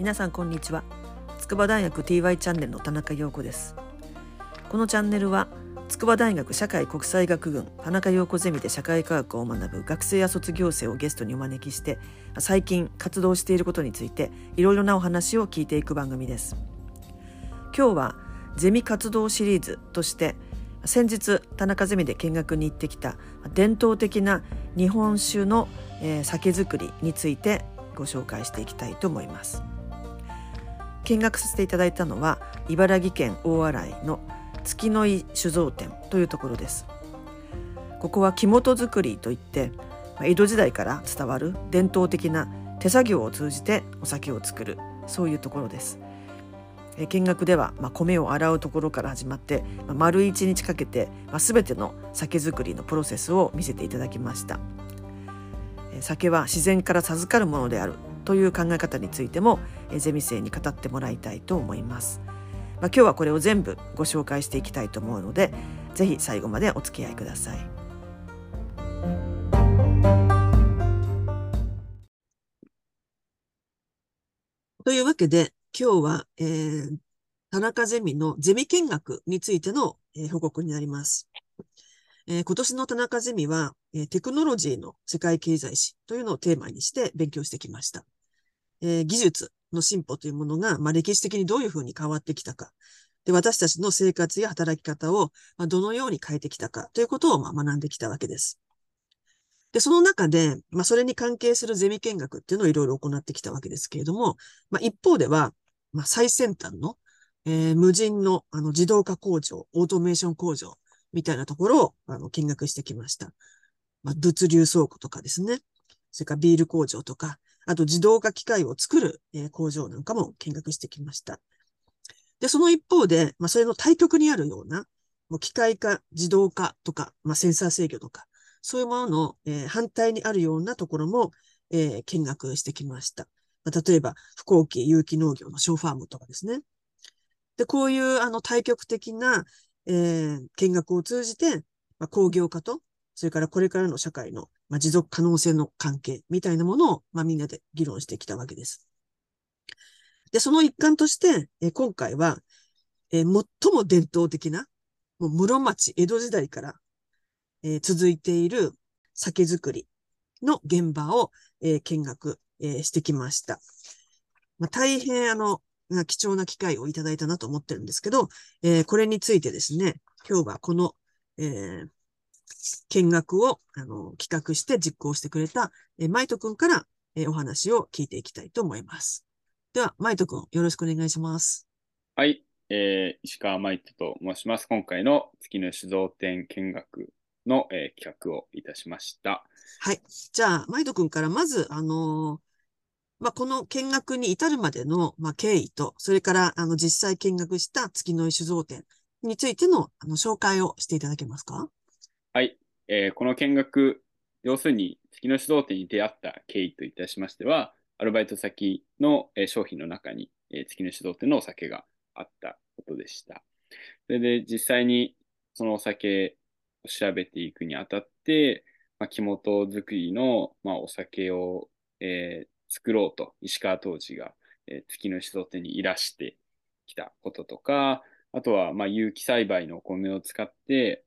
皆さんこんにちは。筑波大学 TY チャンネルの田中陽子です。このチャンネルは筑波大学社会国際学群田中陽子ゼミで社会科学を学ぶ学生や卒業生をゲストにお招きして最近活動していることについていろいろなお話を聞いていく番組です。今日はゼミ活動シリーズとして先日田中ゼミで見学に行ってきた伝統的な日本酒の、酒造りについてご紹介していきたいと思います。見学させていただいたのは茨城県大洗の月の井酒造店というところです。ここは木本作りといって江戸時代から伝わる伝統的な手作業を通じてお酒を作るそういうところです。見学では、まあ、米を洗うところから始まって、まあ、丸一日かけて、まあ、全ての酒造りのプロセスを見せていただきました。酒は自然から授かるものであるという考え方についてもゼミ生に語ってもらいたいと思います、まあ、今日はこれを全部ご紹介していきたいと思うのでぜひ最後までお付き合いくださいというわけで今日は、えー、田中ゼミのゼミ見学についての、えー、報告になります。えー、今年の田中ゼミは、えー、テクノロジーの世界経済史というのをテーマにして勉強してきました。えー、技術の進歩というものが、まあ、歴史的にどういうふうに変わってきたか。で私たちの生活や働き方を、まあ、どのように変えてきたかということを、まあ、学んできたわけです。で、その中で、まあ、それに関係するゼミ見学っていうのをいろいろ行ってきたわけですけれども、まあ、一方では、まあ、最先端の、えー、無人のあの自動化工場、オートメーション工場みたいなところをあの見学してきました。まあ、物流倉庫とかですね。それからビール工場とか、あと自動化機械を作る、え、工場なんかも見学してきました。で、その一方で、まあ、それの対極にあるような、もう機械化、自動化とか、まあ、センサー制御とか、そういうものの、えー、反対にあるようなところも、えー、見学してきました。まあ、例えば、不幸期有機農業のショーファームとかですね。で、こういうあの対極的な、えー、見学を通じて、まあ、工業化と、それからこれからの社会の、まあ、持続可能性の関係みたいなものを、まあ、みんなで議論してきたわけです。で、その一環として、え、今回は、え、最も伝統的な、もう室町、江戸時代から、え、続いている酒造りの現場を、え、見学え、してきました。まあ、大変あの、貴重な機会をいただいたなと思ってるんですけど、えー、これについてですね、今日はこの、えー、見学をあの企画して実行してくれた、えー、マイト君から、えー、お話を聞いていきたいと思います。では、マイト君、よろしくお願いします。はい、えー、石川マイトと申します。今回の月の酒造店見学の、えー、企画をいたしました。はい。じゃあ、マイト君からまず、あのーまあ、この見学に至るまでの、まあ、経緯と、それから、あの、実際見学した月の井酒造店についての、あの、紹介をしていただけますか？はい。えー、この見学、要するに、月の酒造店に出会った経緯といたしましては、アルバイト先の、えー、商品の中に、えー、月の酒造店のお酒があったことでした。それで、実際に、そのお酒を調べていくにあたって、まあ、木本作りの、まあ、お酒を、えー、作ろうと石川当時が、えー、月の酒造店にいらしてきたこととか、あとは、まあ、有機栽培のお米を使って、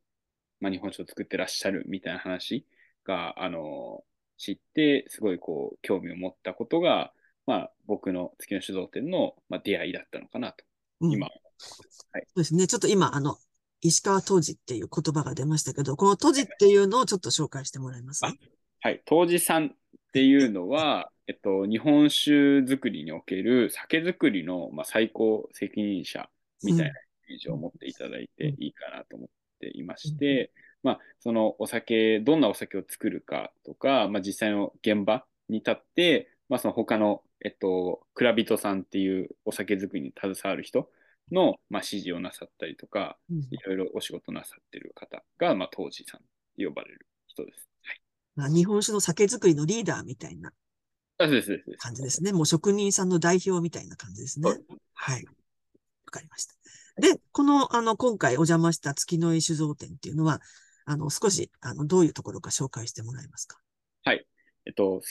まあ、日本酒を作ってらっしゃるみたいな話が、あの知って、すごいこう、興味を持ったことが、まあ、僕の月の酒造店の、まあ、出会いだったのかなと、うん、今、はい。そうですね。ちょっと今、あの、石川当時っていう言葉が出ましたけど、この当時っていうのをちょっと紹介してもらえます？か、はい。当時さんっていうのは、えっと、日本酒作りにおける酒造りの、まあ、最高責任者みたいなイメージを持っていただいていいかなと思っていまして、まあ、そのお酒、どんなお酒を作るかとか、まあ、実際の現場に立って、まあ、その他の、えっと、蔵人さんっていうお酒作りに携わる人の、まあ、指示をなさったりとか、いろいろお仕事なさってる方が、まあ、当時さんと呼ばれる人です。まあ、日本酒の酒造りのリーダーみたいな感じですね。もう職人さんの代表みたいな感じですね。はい。わかりました。で、この、あの、今回お邪魔した月の井酒造店っていうのは、あの、少し、あの、どういうところか紹介してもらえますか？はい。えっと、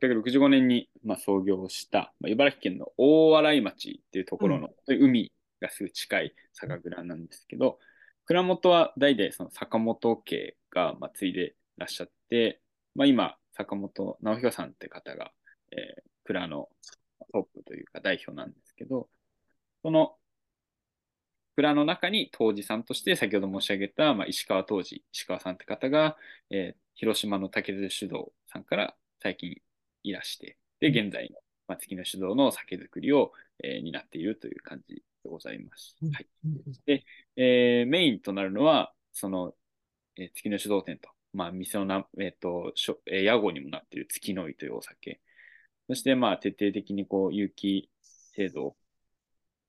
865年に、まあ、創業した、まあ、茨城県の大洗町っていうところの、海がすぐ近い酒蔵なんですけど、蔵元は代々その坂本家が、まあ、継いでらっしゃって、まあ、今、坂本直弘さんって方が、えー蔵のトップというか代表なんですけど、その蔵の中に杜氏さんとして先ほど申し上げた、まあ、石川杜氏、石川さんって方が、えー広島の竹津酒造さんから最近いらして、で、現在の、まあ、月の酒造の酒造りを、えー担っているという感じでございます。うんはいうんえーメインとなるのは、その、えー月の酒造店と、まあ、店のな、えっ、と、しょえー屋号にもなっている月の井というお酒。そして、まあ、徹底的にこう、有機製造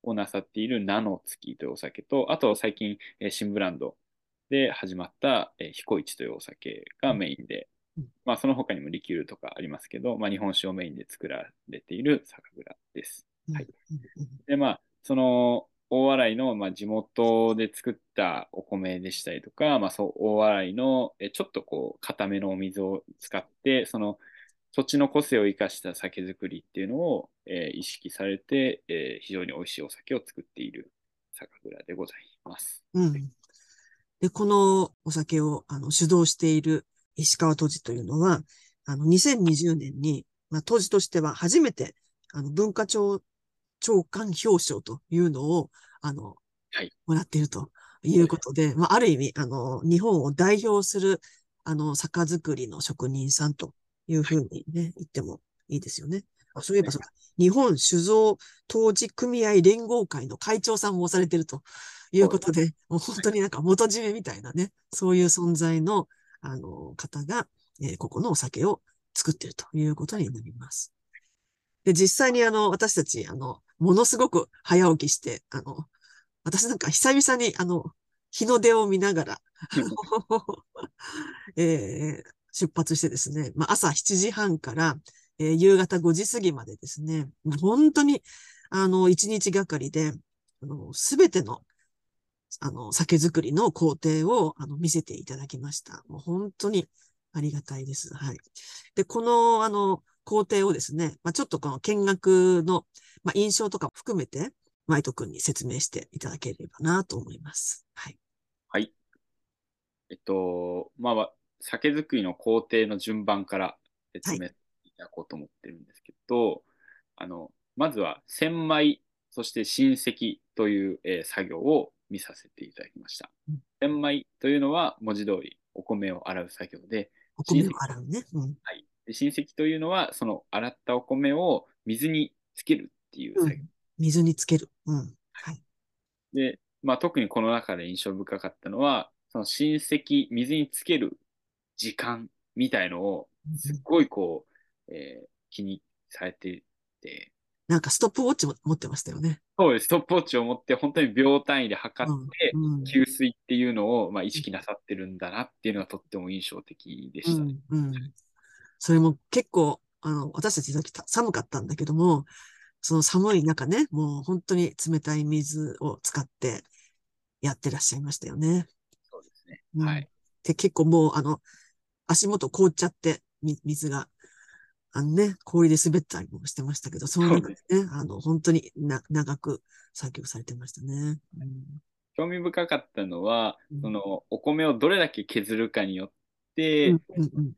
をなさっている名の月というお酒と、あと最近、えー新ブランドで始まった、えー彦一というお酒がメインで、うん。まあ、その他にもリキュールとかありますけど、まあ、日本酒をメインで作られている酒蔵です。うん。はい。で、まあ、その、大洗の、まあ、地元で作ったお米でしたりとか、まあ、そう、大洗の、えちょっとこう、固めのお水を使って、その、土地の個性を生かした酒造りっていうのを、えー意識されて、えー非常に美味しいお酒を作っている酒蔵でございます。うん。で、このお酒を、あの、主導している石川杜氏というのは、あの、2020年に、まあ、杜氏としては初めて、あの、文化庁長官表彰というのを、あの、はいもらっているということで、まあ、ある意味、あの、日本を代表する、あの、酒造りの職人さんというふうにね、言ってもいいですよね。あそういえばそうだ、日本酒造当時組合連合会の会長さんもされているということで、もう本当になんか元締めみたいなね、そういう存在の、あの、方が、えーここのお酒を作っているということになります。で、実際にあの、私たち、あの、ものすごく早起きして、あの、私なんか久々にあの、日の出を見ながら、えー出発してですね、まあ、朝7時半から、えー夕方5時過ぎまでですね、本当に、あの、一日がかりで、すべての、あの、酒造りの工程を、あの、見せていただきました。もう本当にありがたいです。はい。で、この、あの、工程をですね、まあ、ちょっとこの見学の、まあ、印象とかも含めて、マイト君に説明していただければなと思います。はい。はい。えっと、まあ、酒造りの工程の順番から説明いただこうと思ってるんですけど、あの、まずは洗米、そして浸石という、えー作業を見させていただきましたうん。洗米というのは文字通りお米を洗う作業で、お米を洗うね。うん。はい、で浸石というのはその洗ったお米を水につけるっていう作業。うん。水につける。うん。はい。で、まあ、特にこの中で印象深かったのは、その浸石、水につける時間みたいのを、すっごいこう、えー気にされてて、なんかストップウォッチも持ってましたよね。そうです、ストップウォッチを持って、本当に秒単位で測って、給水っていうのを、まあ、意識なさってるんだなっていうのがとっても印象的でしたね。うん、うん。それも結構、あの、私たちの時た寒かったんだけども、その寒い中ね、もう本当に冷たい水を使ってやってらっしゃいましたよね。そうですね。うんはい。で、結構もう、あの、足元凍っちゃって、み水が、あのね、氷で滑ったりもしてましたけど、その中でね、あの、本当にな、長く作業されてましたね。うん興味深かったのはうん、そのお米をどれだけ削るかによって、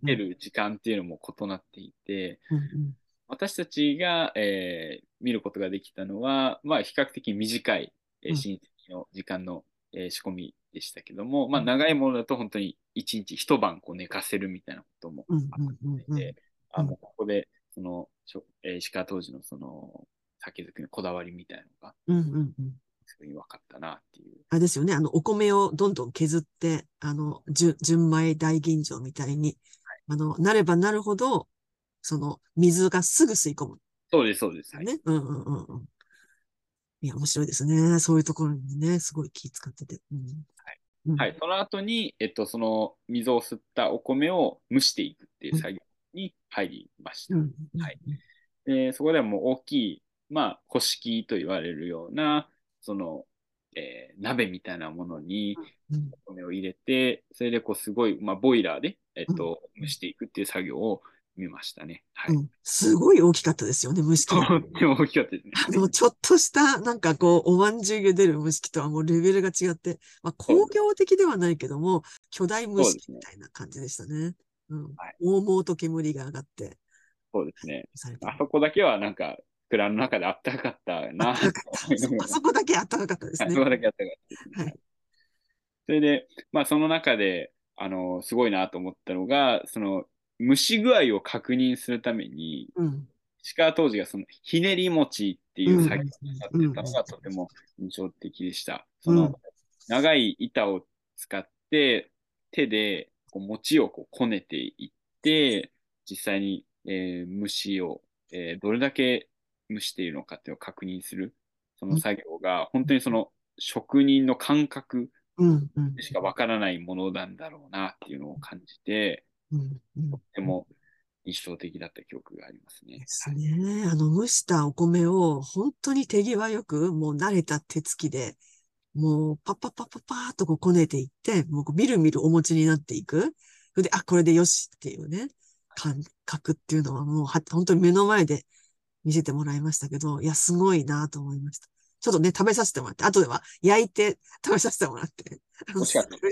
出る時間っていうのも異なっていて、うんうん。私たちが、えー見ることができたのは、まあ、比較的短い、えーうん。親戚の時間の、えー仕込みでしたけども、まあ、うん長いものだと本当に一日一晩こう寝かせるみたいなこともうんうんうんうんで、あもうここでその、しょえー石川当時のその酒造りのこだわりみたいなのがうんうんうんすごい分かったなっていう。あれですよね。あの、お米をどんどん削って、あの、純純米大吟醸みたいに、あの、なればなるほど、その、水がすぐ吸い込む。そうです、そうです。はいね。うんうんうんうん。いや、面白いですね。そういうところにね、すごい気使ってて。うん。うんはい、その後に、えっと、その水を吸ったお米を蒸していくっていう作業に入りました。うん。はいでそこではもう大きい、まあ、古式と言われるような、その、えー鍋みたいなものにうん。お米を入れて、それでこうすごい、まあ、ボイラーで、えっと、うん蒸していくっていう作業をみましたね。はい。うん。すごい大きかったですよね、蒸し器と。っても大きかったですね。あの、ちょっとした、なんかこう、おまんじゅう茹でる蒸し器とはもうレベルが違って、まあ、工業的ではないけども、巨大蒸し器みたいな感じでしたね。うん。はい大々と煙が上がって、そうですね。あそこだけはなんか、蔵の中であったかかったな。あそこだけ暖かかったですね。あそこだけあったかかったね。はいそれで、まあその中で、あの、すごいなと思ったのが、その、蒸し具合を確認するために、うん。石川当時がその、ひねり餅っていう作業をやってうんたのがとても印象的でした。うんその、長い板を使って、手でこう餅をこうこねていって、実際に、えー蒸しを、えーどれだけ蒸しているのかっていうのを確認する、その作業が、本当にその職人の感覚。でしかわからないものなんだろうなっていうのを感じて、うん。うん。とても印象的だった記憶がありますね。ですね。あの、蒸したお米を本当に手際よく、もう慣れた手つきで、もうパッパッパッパッパーっとこうこねていって、もうみるみるお餅になっていく。それで、あ、これでよしっていうね、感覚っていうのはもうは本当に目の前で見せてもらいましたけど、いや、すごいなと思いました。ちょっとね、食べさせてもらって、後では焼いて食べさせてもらって、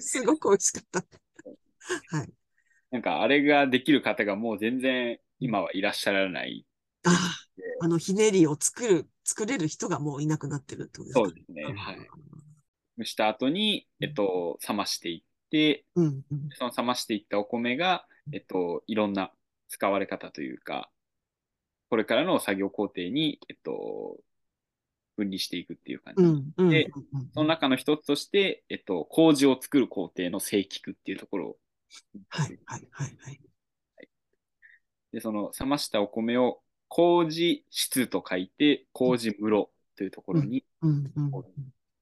すごく美味しかった。はい。なんかあれができる方がもう全然今はいらっしゃらない。ああ、あの、ひねりを作る、作れる人がもういなくなってるってことですか？そうですね。はい。蒸した後に、えっと、冷ましていって、うん、うん。その冷ましていったお米が、えっと、いろんな使われ方というか、これからの作業工程に、えっと、分離していくっていう感じ。うん、うん。でうんその中の一つとして、えっと、麹を作る工程の正規区っていうところを、はい、はい、はい、はい。で、その冷ましたお米を麹室と書いて、麹室というところに。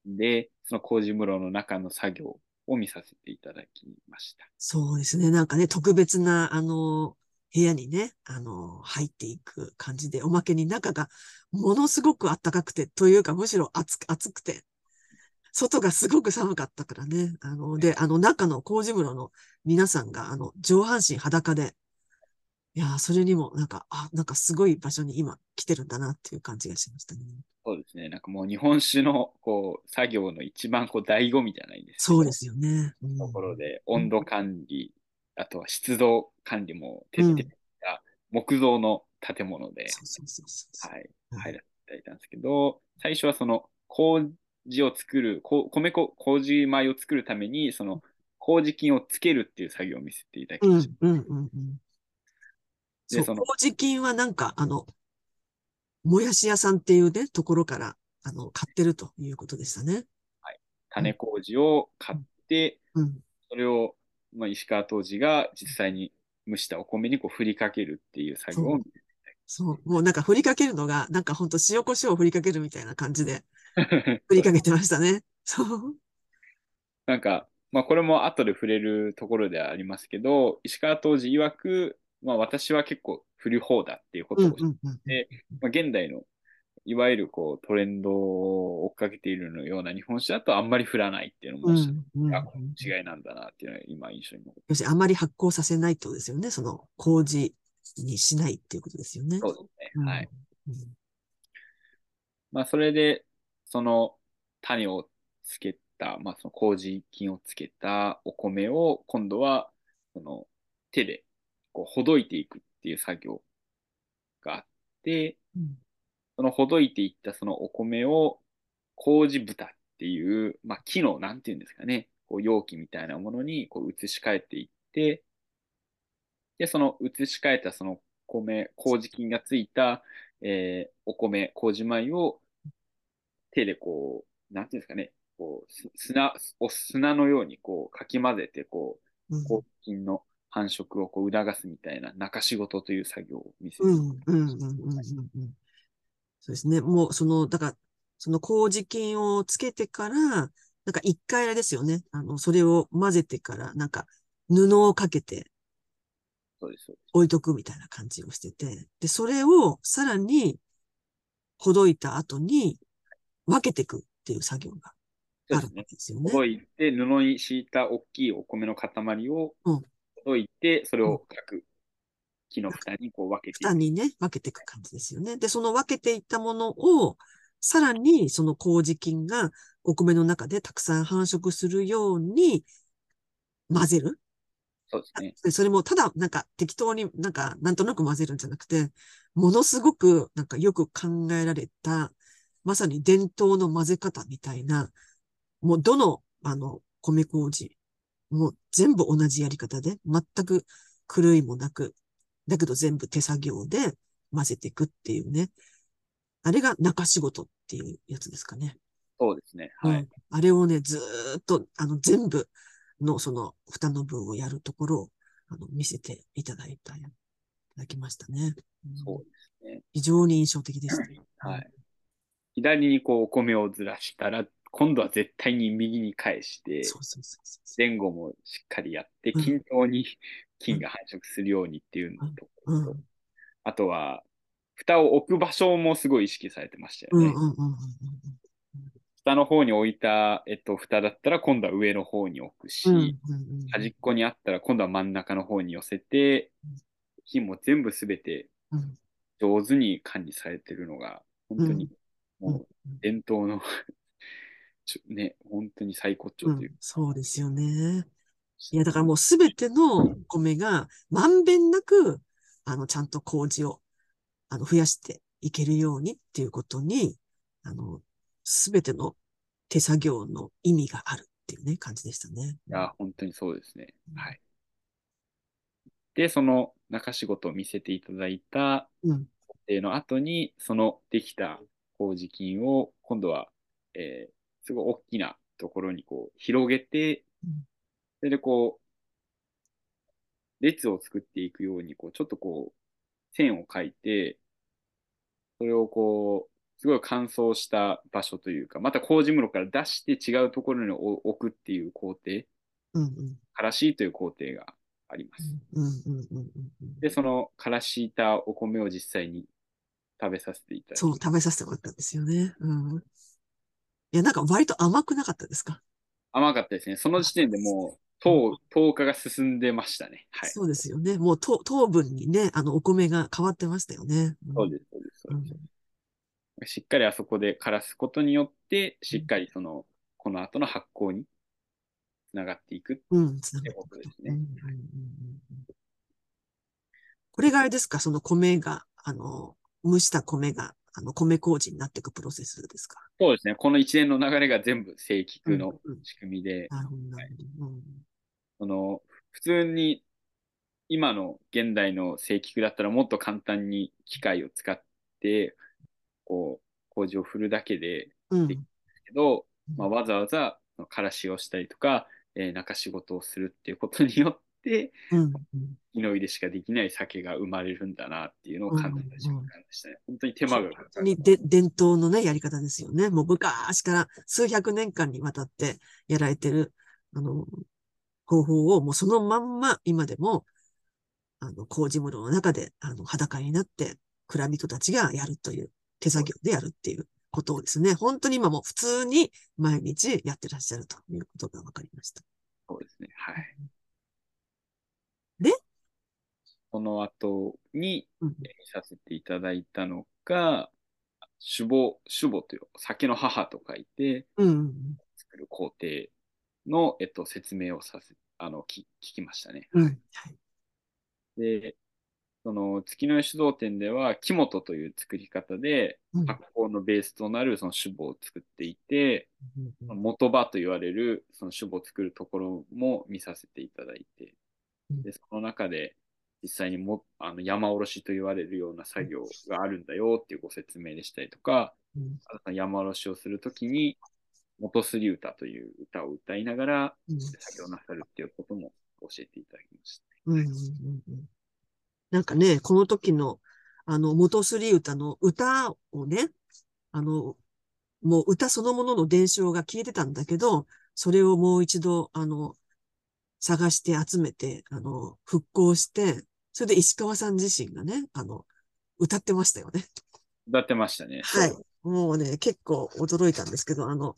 で、その麹室の中の作業を見させていただきました。そうですね。なんかね、特別な、あの、部屋にね、あの、入っていく感じで、おまけに中がものすごく暖かくて、というかむしろ暑く、暑くて、外がすごく寒かったからね。あの、で、あの中の麹室の皆さんが、あの、上半身裸で、いやー、それにもなんか、あ、なんかすごい場所に今来てるんだなっていう感じがしましたね。そうですね。なんかもう日本酒のこう作業の一番こう醍醐味じゃないですか。そうですよね。うんところで、温度管理、あとは湿度管理も徹底した木造の建物で、そうそうそうそう。はい、うん入らせていただいたんですけど、最初はその麹を作る、こ米粉、麹米を作るために、その麹菌をつけるっていう作業を見せていただきうんました。、うん、うん、うん。でその麹菌はなんか、あの、もやし屋さんっていうね、ところから、あの、買ってるということでしたね。種麹を買って、うん。それを、まあ、石川当時が実際に蒸したお米にこう振りかけるっていう作業を見せていそう。もうなんか振りかけるのが、なんかほんと塩コショウを振りかけるみたいな感じで 振りかけてましたね。そう。なんか、まあ、これも後で触れるところではありますけど、石川当時曰く、まあ、私は結構振る方だっていうことを、うん、うん、うん。でまあ、現代のいわゆるこうトレンドを追っかけているのような日本酒だとあんまり振らないっていうのも、うん、うん。違いなんだなっていうのが今印象に残って要するにあまり発酵させないってことですよね。その、麹にしないっていうことですよね。そうですね。はい。うん。まあ、それで、その種をつけた、まあ、その麹菌をつけたお米を今度はその手でこうほどいていくっていう作業があって、うん。そのほどいていったそのお米を麹蓋っていう、まあ、木の、なんていうんですかね、こう容器みたいなものにこう移し替えていって、で、その移し替えたその米、麹菌がついた、えーお米、麹米を手でこう、なんていうんですかね、こうす砂を砂のようにこうかき混ぜて、こう、うん麹菌の繁殖をこう促すみたいな中仕事という作業を見せてうん、うん、うん、うん、うん。そうですね。もう、その、だから、その麹菌をつけてから、なんか一回あれですよね。あの、それを混ぜてから、なんか布をかけてそうです。そうです置いとくみたいな感じをしてて、で、それをさらにほどいた後に分けていくっていう作業があるわそうですね。けですよね。ほどいて、布に敷いた大きいお米の塊をうんほどいて、それを各木の蓋にこう分けてい蓋にね、分けていく感じですよね。で、その分けていったものを、さらにその麹菌がお米の中でたくさん繁殖するように混ぜる。そうですね。でそれもただなんか適当になんかなんとなく混ぜるんじゃなくて、ものすごくなんかよく考えられた、まさに伝統の混ぜ方みたいな、もうどのあの米麹もう全部同じやり方で、全く狂いもなく、だけど全部手作業で混ぜていくっていうね。あれが中仕事っていうやつですかね。そうですね。はい。うんあれをね、ずーっと、あの、全部のその蓋の分をやるところを、あの、見せていただいた、いただきましたね。うんそうですね。非常に印象的でした。はい。左にこうお米をずらしたら、今度は絶対に右に返して。前後もしっかりやって、うん。均等に菌が繁殖するようにっていうのと、うん。あとは、蓋を置く場所もすごい意識されてましたよね。下の方に置いた、えっと、蓋だったら今度は上の方に置くし、端っこにあったら今度は真ん中の方に寄せてうん、菌も全部すべてうん。上手に管理されてるのが、本当にうんもう伝統の ちょね、本当に最高潮といううん、そうですよね。いや、だからもうすべてのお米がまんべんなく、あの、ちゃんと麹を、あの、増やしていけるようにっていうことに、あの、すべての手作業の意味があるっていうね、感じでしたね。いや、本当にそうですね。うんはい。で、その中仕事を見せていただいたうん、工程の後に、そのできた麹菌を今度は、えーすごい大きなところにこう広げてうん、それでこう、列を作っていくように、こう、ちょっとこう、線を描いて、それをこう、すごい乾燥した場所というか、また麹室から出して違うところに置くっていう工程、うん、うん、からしという工程があります。うん、うん、うん、うんうん。で、そのからしたお米を実際に食べさせていただきそう、食べさせてもらったんですよね。うん。いや、なんか割と甘くなかったですか？甘かったですね。その時点でもう、糖、糖化が進んでましたね。はい。そうですよね。もう糖糖分にね、あの、お米が変わってましたよね。うんそうです、そうです、そうです。うんしっかりあそこで枯らすことによって、しっかりその、この後の発酵につながっていく。うん、つながってことですねうんうんうんうんうんこれがあれですか？その米が、あの、蒸した米が、あの、米麹になっていくプロセスですか？そうですね。この一連の流れが全部正規のうんうん仕組みで、なるほど、なるほど。うんその、普通に今の現代の正規だったらもっと簡単に機械を使って、こう、麹を振るだけで、うん。でけど、まあ、わざわざからしをしたりとか、えー中仕事をするっていうことによって、うん。うん木の入でしかできない酒が生まれるんだなっていうのを感じた瞬間でしたね。本当に手間がかかる。にで伝統のね、やり方ですよね。もう昔から数百年間にわたってやられてる、あの、方法をもうそのまんま今でも、あの、麹室の中で、あの、裸になって、蔵人たちがやるという、手作業でやるっていうことをですね、本当に今も普通に毎日やってらっしゃるということが分かりました。そうですね。はい。でその後に見させていただいたのが、酒母、酒母という酒の母と書いてうん。作る工程の、えっと、説明をさせ、あの、き聞きましたね。うん。はい。で、その月の酒造店では、木本という作り方で、うん発酵のベースとなるその酒母を作っていて、うんうん元場と言われるその酒母を作るところも見させていただいて、うんでその中で実際にもあの山おろしと言われるような作業があるんだよっていうご説明でしたりとか、うん。山おろしをするときに、元すり歌という歌を歌いながらうん。作業なさるっていうことも教えていただきました。うんうんうんうん。なんかね、この時の、あの、元すり歌の歌をね、あの、もう歌そのものの伝承が消えてたんだけど、それをもう一度、あの、探して集めて、あの、復興して、それで石川さん自身がね、あの、歌ってましたよね。歌ってましたね。はい。もうね、結構驚いたんですけど、あの、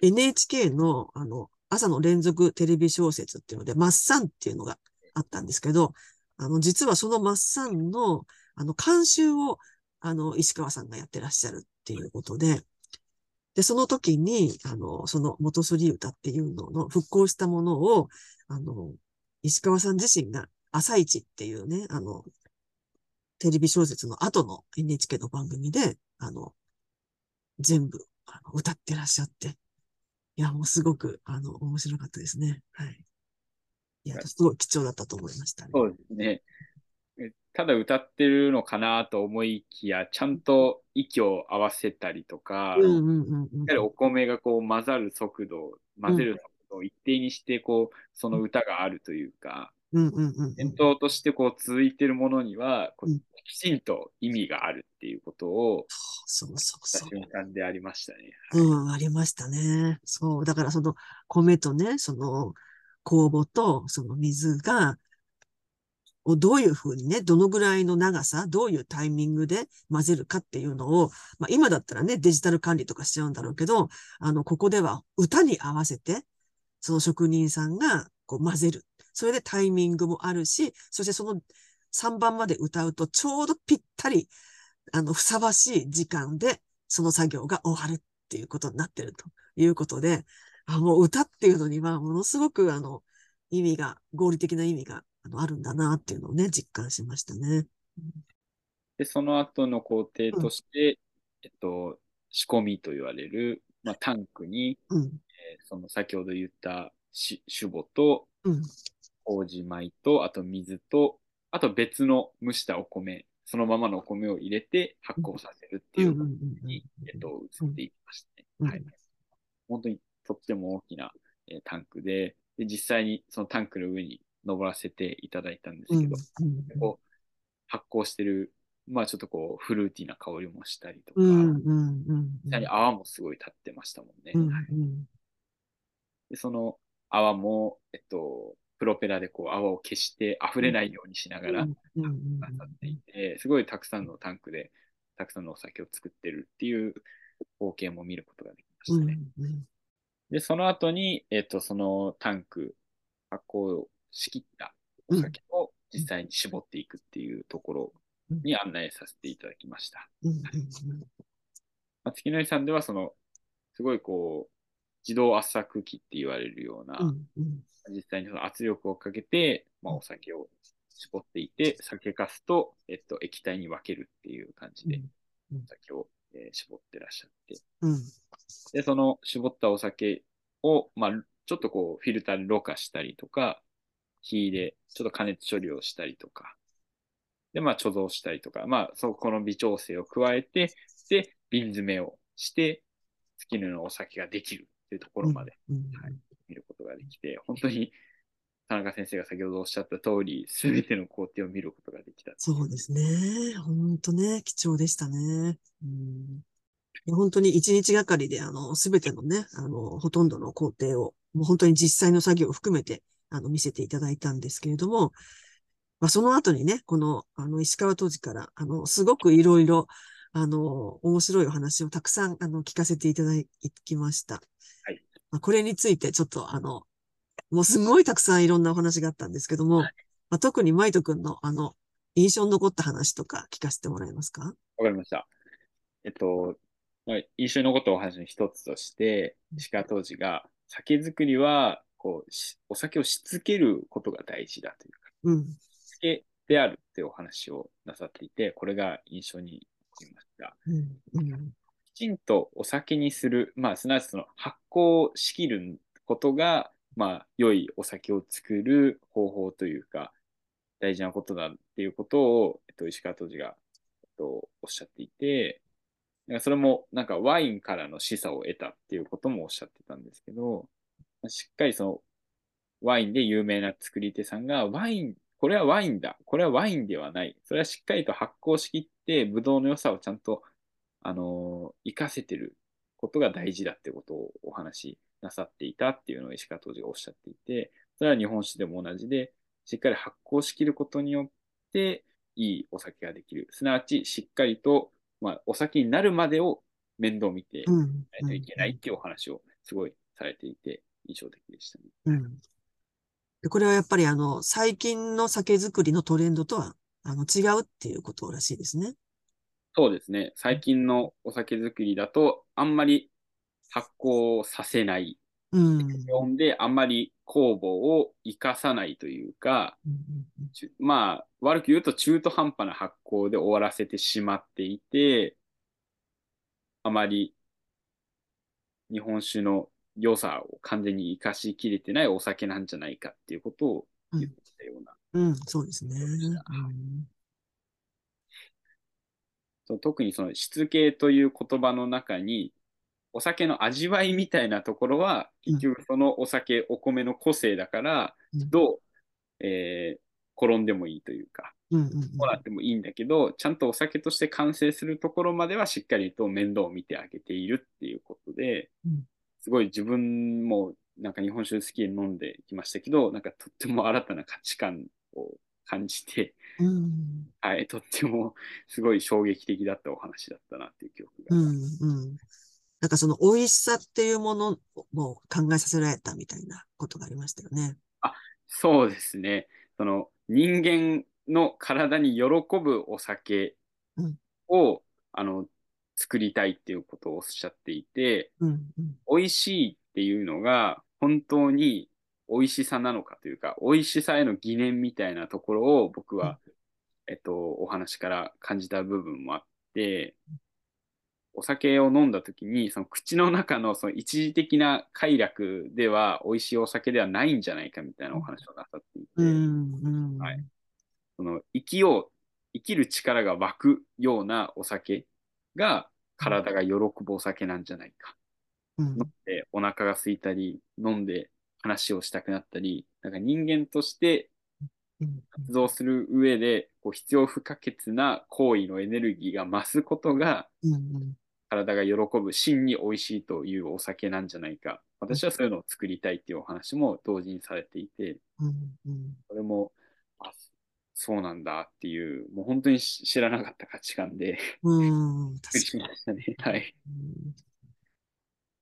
NHK の、あの、朝の連続テレビ小説っていうので、マッサンっていうのがあったんですけど、あの、実はそのマッサンの、あの、監修を、あの、石川さんがやってらっしゃるっていうことで、で、その時に、あの、その元すり歌っていうのの復興したものを、あの、石川さん自身が朝一っていうね、あの、テレビ小説の後の NHK の番組で、あの、全部、あの歌ってらっしゃって、いや、もうすごく、あの、面白かったですね。はい。いや、すごい貴重だったと思いましたね。そうですね。ただ歌ってるのかなと思いきや、ちゃんと息を合わせたりとか、お米がこう混ざる速度、混ぜる速度を一定にして、こう、その歌があるというか、伝統としてこう続いてるものには、きちんと意味があるっていうことを、そうそうそう。瞬間でありましたね。うん、ありましたね。そう。だからその米とね、その酵母とその水が、をどういうふうにね、どのぐらいの長さ、どういうタイミングで混ぜるかっていうのを、まあ今だったらね、デジタル管理とかしちゃうんだろうけど、あの、ここでは歌に合わせて、その職人さんがこう混ぜる。それでタイミングもあるし、そしてその3番まで歌うとちょうどぴったり、あの、ふさわしい時間でその作業が終わるっていうことになってるということで、あもう歌っていうのにはものすごくあの、意味が、合理的な意味があのあるんだなっていうのをね、実感しましたね。で、その後の工程として、うん、えっと、仕込みと言われる、まあ、タンクに、うん、えー、その先ほど言ったし酒母と、うん、麹米と、あと水と、あと別の蒸したお米、そのままのお米を入れて発酵させるっていうのに、えっと、移っていきましたね。はい。本当にとっても大きな、えー、タンクで、で、実際にそのタンクの上に登らせていただいたんですけど、こう発酵してる、まあちょっとこうフルーティーな香りもしたりとか、実際に泡もすごい立ってましたもんね。でその泡も、えっと、プロペラでこう泡を消して溢れないようにしながら、なさっていて、すごいたくさんのタンクでたくさんのお酒を作ってるっていう光景も見ることができましたね。で、その後に、えっと、そのタンク、発酵しきったお酒を実際に絞っていくっていうところに案内させていただきました。まあ、月のりさんでは、その、すごいこう、自動圧搾機って言われるような、実際にその圧力をかけて、まあ、お酒を絞っていて、酒粕と、えっと、液体に分けるっていう感じで、お酒を、えー、絞ってらっしゃって、で、その絞ったお酒を、まあ、ちょっとこう、フィルターでろ過したりとか、火でちょっと加熱処理をしたりとか、で、まあ、貯蔵したりとか、まあ、そこの微調整を加えて、で、瓶詰めをして、月のお酒ができるっていうところまで、うんうん、はい、見ることができて、本当に田中先生が先ほどおっしゃった通り、すべての工程を見ることができた。そうですね。本当ね、貴重でしたね。うん本当に一日がかりで、あの、すべてのね、あの、ほとんどの工程を、もう本当に実際の作業を含めて、あの、見せていただいたんですけれども、まあ、その後にね、この、あの、石川当時から、あの、すごくいろいろ、あの、面白いお話をたくさん、あの、聞かせていただきました。はい。まあ、これについて、ちょっと、あの、もうすごいたくさんいろんなお話があったんですけども、はい、まあ、特にマイト君の、あの、印象に残った話とか聞かせてもらえますか？わかりました。えっと、まあ、印象に残ったお話の一つとして、石川当時が、酒造りはこうお酒をしつけることが大事だというか、うん、しつけであるっていうお話をなさっていて、これが印象に残りました。うんうん、きちんとお酒にする、まあ、すなわちその発酵しきることが、まあ、良いお酒を作る方法というか、大事なことだっていうことを、えっと、石川当時が、えっと、おっしゃっていて、それもなんかワインからの示唆を得たっていうこともおっしゃってたんですけど、しっかりそのワインで有名な作り手さんが、ワイン、これはワインだ。これはワインではない。それはしっかりと発酵しきって、ブドウの良さをちゃんと、あのー、活かせてることが大事だってことをお話しなさっていたっていうのを石川当時がおっしゃっていて、それは日本酒でも同じで、しっかり発酵しきることによって、いいお酒ができる。すなわち、しっかりと、まあ、お酒になるまでを面倒見てないといけないっていうお話をすごいされていて、印象的でしたね。うんでこれはやっぱりあの、最近の酒造りのトレンドとは、あの、違うっていうことらしいですね。そうですね。最近のお酒作りだと、あんまり発酵させない。うん。であんまり酵母を生かさないというか、うんまあ、悪く言うと中途半端な発酵で終わらせてしまっていて、あまり日本酒の良さを完全に生かしきれてないお酒なんじゃないかっていうことを言ってたような。うん、そうですね。そうでしたうんそう特にその質系という言葉の中に、お酒の味わいみたいなところは、結局そのお酒、お米の個性だから、うん。どう、えー転んでもいいというか、うんうんうん。こうなってもいいんだけど、ちゃんとお酒として完成するところまではしっかりと面倒を見てあげているっていうことで、うん。すごい自分もなんか日本酒好きで飲んできましたけど、なんかとっても新たな価値観を感じて、うんはい、とってもすごい衝撃的だったお話だったなっていう記憶が。うんうんなんかその美味しさっていうものも考えさせられたみたいなことがありましたよね。そうですね。その人間の体に喜ぶお酒うんを、あの作りたいっていうことをおっしゃっていて、うんうん美味しいっていうのが本当に美味しさなのかというか、美味しさへの疑念みたいなところを僕は、えっと、お話から感じた部分もあって、お酒を飲んだ時に、その口の中のその一時的な快楽では美味しいお酒ではないんじゃないかみたいなお話をなさっていて、うんうんはい。その生きよう、生きる力が湧くようなお酒が体が喜ぶお酒なんじゃないか。うん。飲んでお腹が空いたり、飲んで話をしたくなったり、なんか人間としてうん。活動する上でこう必要不可欠な行為のエネルギーが増すことがうん体が喜ぶ真に美味しいというお酒なんじゃないか。私はそういうのを作りたいっていうお話も同時にされていて、それも、あ、そうなんだっていう、もう本当にし知らなかった価値観で、うんびっくりしましたね。はい。うん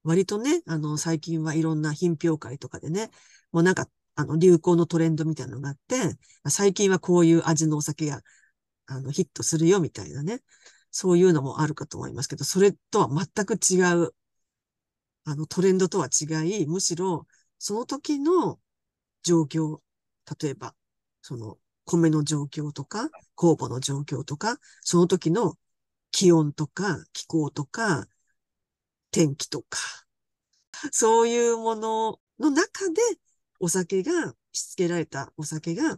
割とね、あの、最近はいろんな品評会とかでね、もうなんか、あの、流行のトレンドみたいなのがあって、最近はこういう味のお酒が、あの、ヒットするよみたいなね、そういうのもあるかと思いますけど、それとは全く違う、あの、トレンドとは違い、むしろ、その時の状況、例えば、その、米の状況とか、酵母の状況とか、その時の気温とか気候とか、天気とか、そういうものの中で、お酒が、しつけられたお酒が、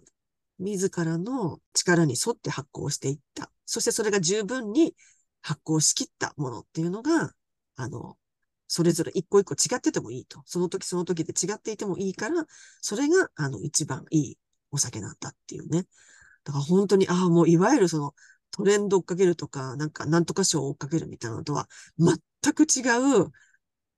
自らの力に沿って発酵していった。そしてそれが十分に発酵しきったものっていうのが、あの、それぞれ一個一個違っててもいいと。その時その時で違っていてもいいから、それが、あの、一番いいお酒なんだっていうね。だから本当に、ああ、もういわゆるそのトレンド追っかけるとか、なんかなんとか賞を追っかけるみたいなのとは全く違う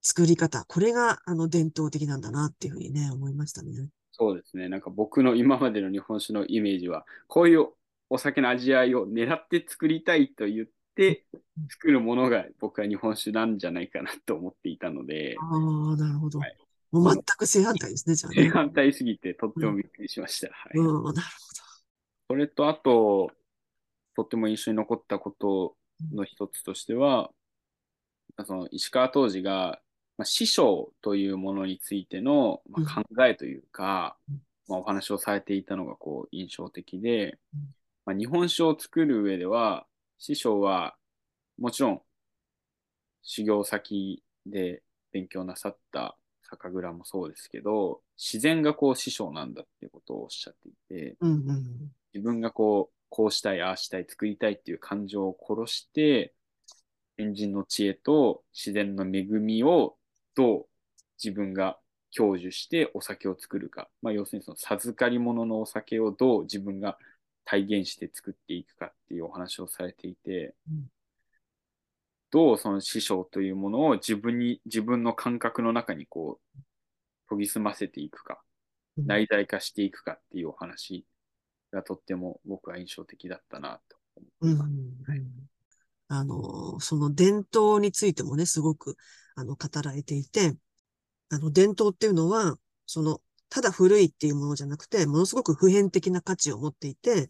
作り方。これがあの伝統的なんだなっていうふうにね、思いましたね。そうですね。なんか僕の今までの日本酒のイメージは、こういうお酒の味わいを狙って作りたいと言って作るものが僕は日本酒なんじゃないかなと思っていたので、ああ、なるほど。はいもう全く正反対ですね、じゃあね。正反対すぎてとってもびっくりしました。はい。うん、なるそれとあと、とっても印象に残ったことの一つとしては、その石川当時が、まあ、師匠というものについての、まあ、考えというか、うんまあ、お話をされていたのがこう印象的でうん、まあ、日本酒を作る上では、師匠はもちろん修行先で勉強なさった酒蔵もそうですけど、自然がこう師匠なんだっていうことをおっしゃっていて。うん、うん。自分がこう、こうしたい、ああしたい、作りたいっていう感情を殺して、先人の知恵と自然の恵みをどう自分が享受してお酒を作るか。まあ、要するにその授かり物のお酒をどう自分が体現して作っていくかっていうお話をされていて、うんどうその師匠というものを自分に、自分の感覚の中にこう、研ぎ澄ませていくか。うん内在化していくかっていうお話がとっても僕は印象的だったなと思うんいます。うんあの、その伝統についてもね、すごく、あの、語られていて、あの、伝統っていうのは、その、ただ古いっていうものじゃなくて、ものすごく普遍的な価値を持っていて、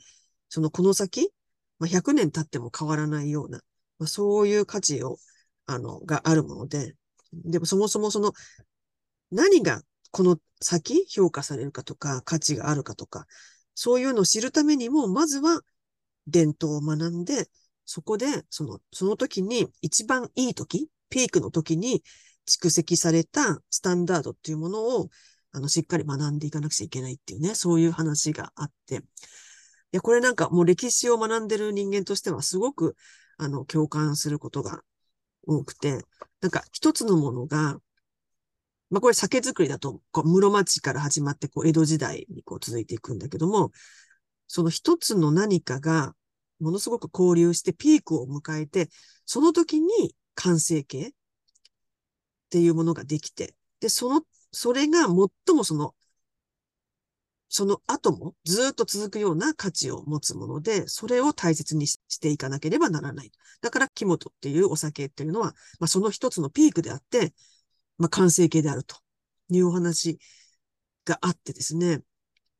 そのこの先、まあ、100年経っても変わらないような、まあ、そういう価値を、あの、があるもので、でもそもそもその、何がこの先評価されるかとか、価値があるかとか、そういうのを知るためにも、まずは伝統を学んで、そこで、その、その時に一番いい時、ピークの時に蓄積されたスタンダードっていうものを、あの、しっかり学んでいかなくちゃいけないっていうね、そういう話があって。いや、これなんかもう歴史を学んでる人間としてはすごく、あの、共感することが多くて、なんか一つのものが、まあこれ酒造りだと、こう室町から始まって、こう江戸時代にこう続いていくんだけども、その一つの何かが、ものすごく交流してピークを迎えて、その時に完成形？っていうものができて、で、その、それが最もその、その後もずっと続くような価値を持つもので、それを大切にしていかなければならない。だから、木本っていうお酒っていうのは、まあ、その一つのピークであって、まあ、完成形であるというお話があってですね。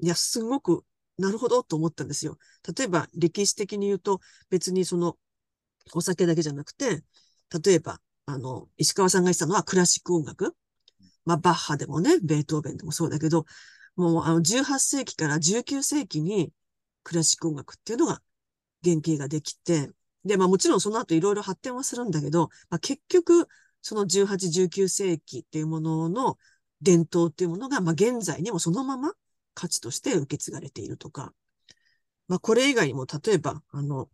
いや、すごく、なるほどと思ったんですよ。例えば、歴史的に言うと、別にその、お酒だけじゃなくて、例えば、あの、石川さんが言ってたのはクラシック音楽。まあ、バッハでもね、ベートーベンでもそうだけど、もうあの18世紀から19世紀にクラシック音楽っていうのが原型ができて、で、まあもちろんその後いろいろ発展はするんだけど、まあ、結局、その18、19世紀っていうものの伝統っていうものが、まあ現在にもそのまま価値として受け継がれているとか、まあこれ以外にも例えば、あの、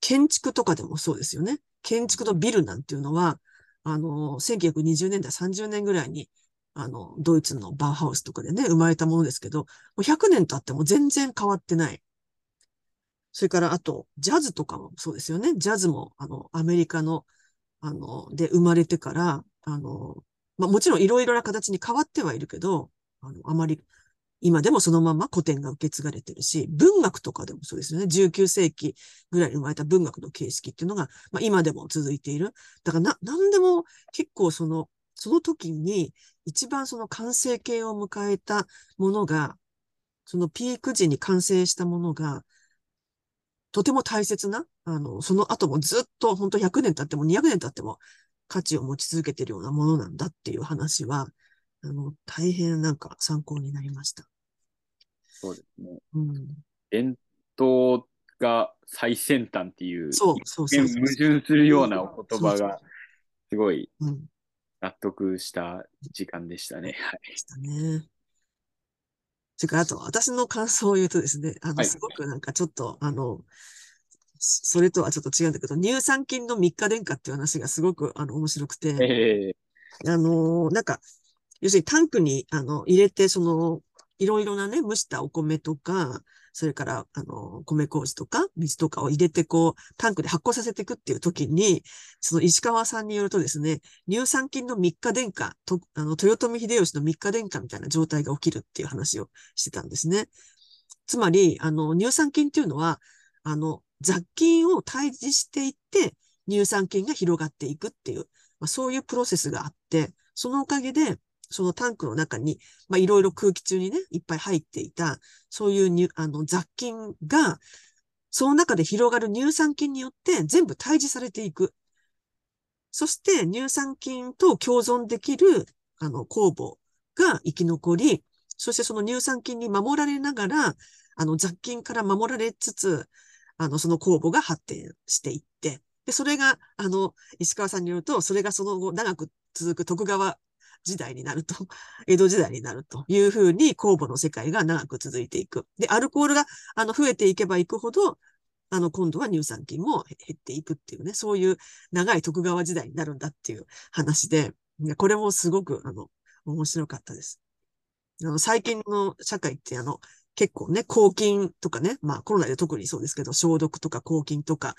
建築とかでもそうですよね。建築のビルなんていうのは、あの、1920年代、30年ぐらいに、あの、ドイツのバウハウスとかでね、生まれたものですけど、もう100年経っても全然変わってない。それから、あと、ジャズとかもそうですよね。ジャズも、あの、アメリカの、あの、で生まれてから、あの、まあ、もちろんいろいろな形に変わってはいるけど、あの、あまり今でもそのまま古典が受け継がれてるし、文学とかでもそうですよね。19世紀ぐらいに生まれた文学の形式っていうのが、まあ、今でも続いている。だからな、なんでも結構その、その時に一番その完成形を迎えたものが、そのピーク時に完成したものが、とても大切な、あの、その後もずっと本当100年経っても200年経っても価値を持ち続けてるようなものなんだっていう話は、あの、大変なんか参考になりました。そうですね。うん。伝統が最先端っていう、そうそう矛盾するようなお言葉が、すごい納得した時間でしたね。はい。でしたね。それから、あと、私の感想を言うとですね、あの、すごくなんかちょっと、あの、それとはちょっと違うんだけど、乳酸菌の3日殿下っていう話がすごく、あの、面白くて、えー、あの、なんか、要するにタンクに、あの、入れて、その、いろいろなね、蒸したお米とか、それから、あの、米麹とか、水とかを入れて、こう、タンクで発酵させていくっていう時に、その石川さんによるとですね、乳酸菌の3日殿下、とあの、豊臣秀吉の3日殿下みたいな状態が起きるっていう話をしてたんですね。つまり、あの、乳酸菌っていうのは、あの、雑菌を退治していって、乳酸菌が広がっていくっていう、まあ、そういうプロセスがあって、そのおかげで、そのタンクの中に、まあ、いろいろ空気中にね、いっぱい入っていた、そういうにあの雑菌が、その中で広がる乳酸菌によって全部退治されていく。そして乳酸菌と共存できる、あの、酵母が生き残り、そしてその乳酸菌に守られながら、あの、雑菌から守られつつ、あの、その酵母が発展していって、で、それが、あの、石川さんによると、それがその後長く続く徳川時代になると、江戸時代になるというふうに酵母の世界が長く続いていく。で、アルコールがあの増えていけばいくほど、あの、今度は乳酸菌も減っていくっていうね、そういう長い徳川時代になるんだっていう話で、これもすごく、あの、面白かったです。あの、最近の社会って、あの、結構ね、抗菌とかね、まあコロナで特にそうですけど、消毒とか抗菌とか、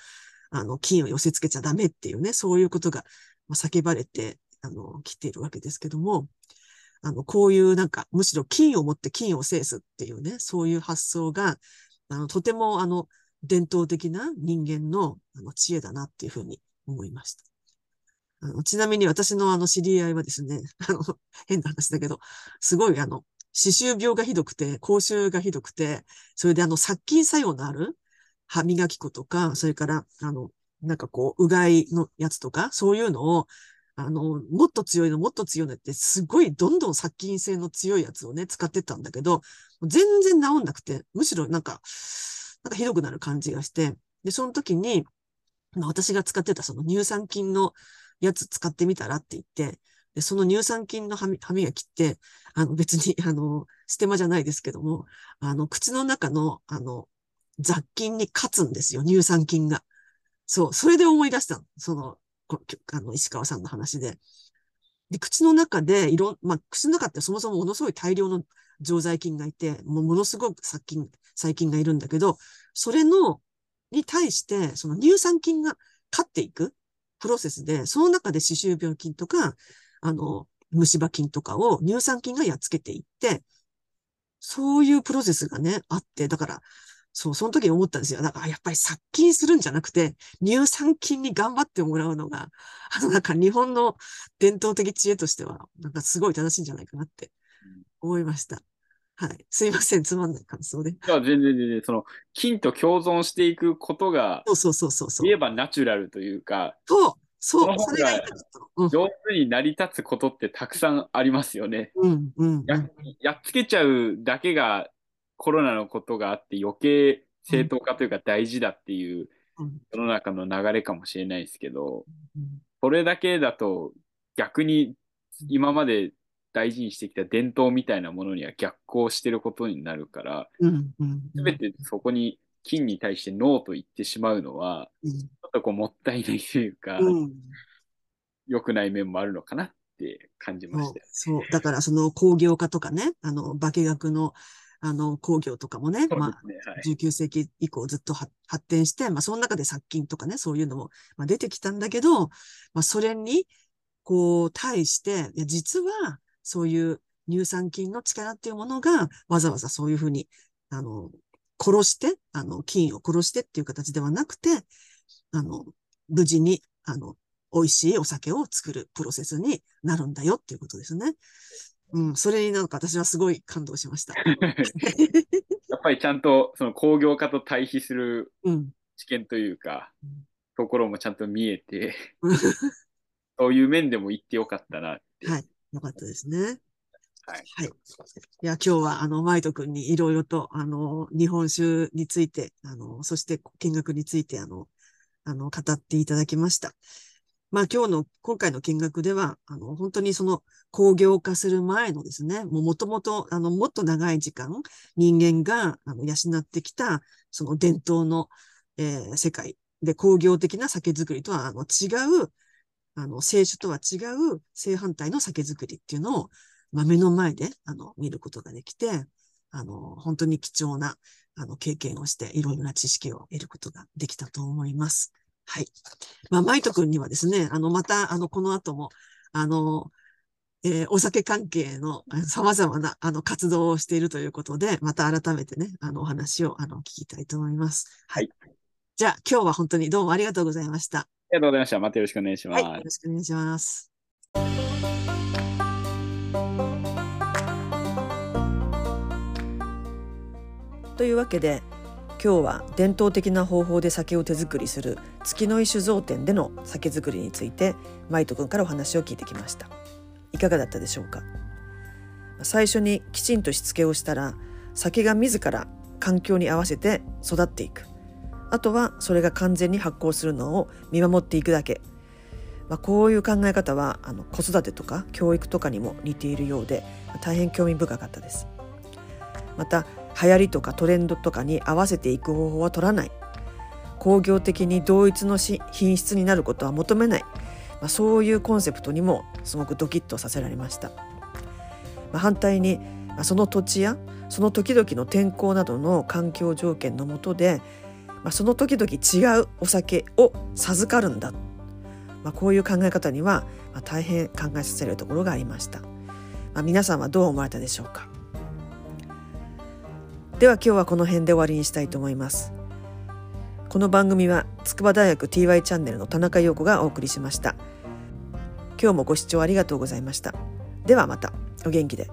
あの、菌を寄せ付けちゃダメっていうね、そういうことが叫ばれて、あの、来ているわけですけども、あの、こういうなんか、むしろ金を持って金を制すっていうね、そういう発想が、あの、とてもあの、伝統的な人間のあの知恵だなっていうふうに思いました。あのちなみに私のあの知り合いはですね、あの、変な話だけど、すごいあの、歯周病がひどくて、口臭がひどくて、それであの、殺菌作用のある歯磨き粉とか、それから、あの、なんかこう、うがいのやつとか、そういうのを、あの、もっと強いの、もっと強いのって、すごいどんどん殺菌性の強いやつをね、使ってたんだけど、全然治んなくて、むしろなんか、なんかひどくなる感じがして、で、その時に、まあ、私が使ってたその乳酸菌のやつ使ってみたらって言って、で、その乳酸菌の歯磨きって、あの別に、あの、ステマじゃないですけども、あの、口の中の、あの、雑菌に勝つんですよ、乳酸菌が。そう、それで思い出したの。その、あの、石川さんの話で。で、口の中で、いろ、まあ、口の中ってそもそもものすごい大量の常在菌がいて、もものすごく殺菌、細菌がいるんだけど、それの、に対して、その乳酸菌が勝っていくプロセスで、その中で歯周病菌とか、あの、虫歯菌とかを乳酸菌がやっつけていって、そういうプロセスがね、あって、だから、そう、その時に思ったんですよ。だからやっぱり殺菌するんじゃなくて、乳酸菌に頑張ってもらうのが、あのなんか日本の伝統的知恵としては、なんかすごい正しいんじゃないかなって思いました。はい。すいません、つまんない感想で。いや、全然全然、その、菌と共存していくことが、そうそうそうそうそう。言えばナチュラルというか、そう、そう、それが上手に成り立つことってたくさんありますよね。うん、うん、や。やっつけちゃうだけがコロナのことがあって余計正当化というか大事だっていう世の中の流れかもしれないですけど、それだけだと逆に今まで大事にしてきた伝統みたいなものには逆行してることになるから、すべてそこに金に対してノーと言ってしまうのは、ちょっとこうもったいないというか、良くない面もあるのかなって感じました、ね、そう。だからその工業化とかね、あの、化学のあの、工業とかもね、ねまあ、19世紀以降ずっと発展して、まあ、その中で殺菌とかね、そういうのも、まあ、出てきたんだけど、まあ、それに、こう、対して、いや、実は、そういう乳酸菌の力っていうものが、わざわざそういうふうに、あの、殺して、あの、菌を殺してっていう形ではなくて、あの、無事に、あの、美味しいお酒を作るプロセスになるんだよっていうことですね。うん、それになんか私はすごい感動しました。やっぱりちゃんとその工業化と対比する知見というか、うん、ところもちゃんと見えて、そういう面でも言ってよかったなって。はい、よかったですね。はい。はい。いや、今日は、あの、マイト君にいろいろと、あの、日本酒について、あの、そして見学について、あの、あの、語っていただきました。まあ今日の、今回の見学では、あの、本当にその工業化する前のですね、もうもともと、あの、もっと長い時間、人間が、あの、養ってきた、その伝統の、えー、世界で工業的な酒造りとは、あの、違う、あの、清酒とは違う正反対の酒造りっていうのを、まあ、目の前で、あの、見ることができて、あの、本当に貴重な、あの、経験をして、いろいろな知識を得ることができたと思います。はい。まあ、マイト君にはですね、あの、また、あの、この後も、あの、えー、お酒関係の様々な、あの、活動をしているということで、また改めてね、あの、お話を、あの、聞きたいと思います。はい。じゃあ、今日は本当にどうもありがとうございました。ありがとうございました。またよろしくお願いします。はい、よろしくお願いします。というわけで、今日は伝統的な方法で酒を手作りする月の井酒造店での酒造りについてマイト君からお話を聞いてきました。いかがだったでしょうか？最初にきちんとしつけをしたら酒が自ら環境に合わせて育っていく。あとはそれが完全に発酵するのを見守っていくだけ、まあ、こういう考え方はあの子育てとか教育とかにも似ているようで大変興味深かったです。また流行りとかトレンドとかに合わせていく方法は取らない。工業的に同一の品質になることは求めない、まあ、そういうコンセプトにもすごくドキッとさせられました、まあ、反対に、まあ、その土地やその時々の天候などの環境条件のもとで、まあ、その時々違うお酒を授かるんだ、まあ、こういう考え方には、大変考えさせるところがありました、まあ、皆さんはどう思われたでしょうか？では今日はこの辺で終わりにしたいと思います。この番組は筑波大学 TY チャンネルの田中陽子がお送りしました。今日もご視聴ありがとうございました。ではまた。お元気で。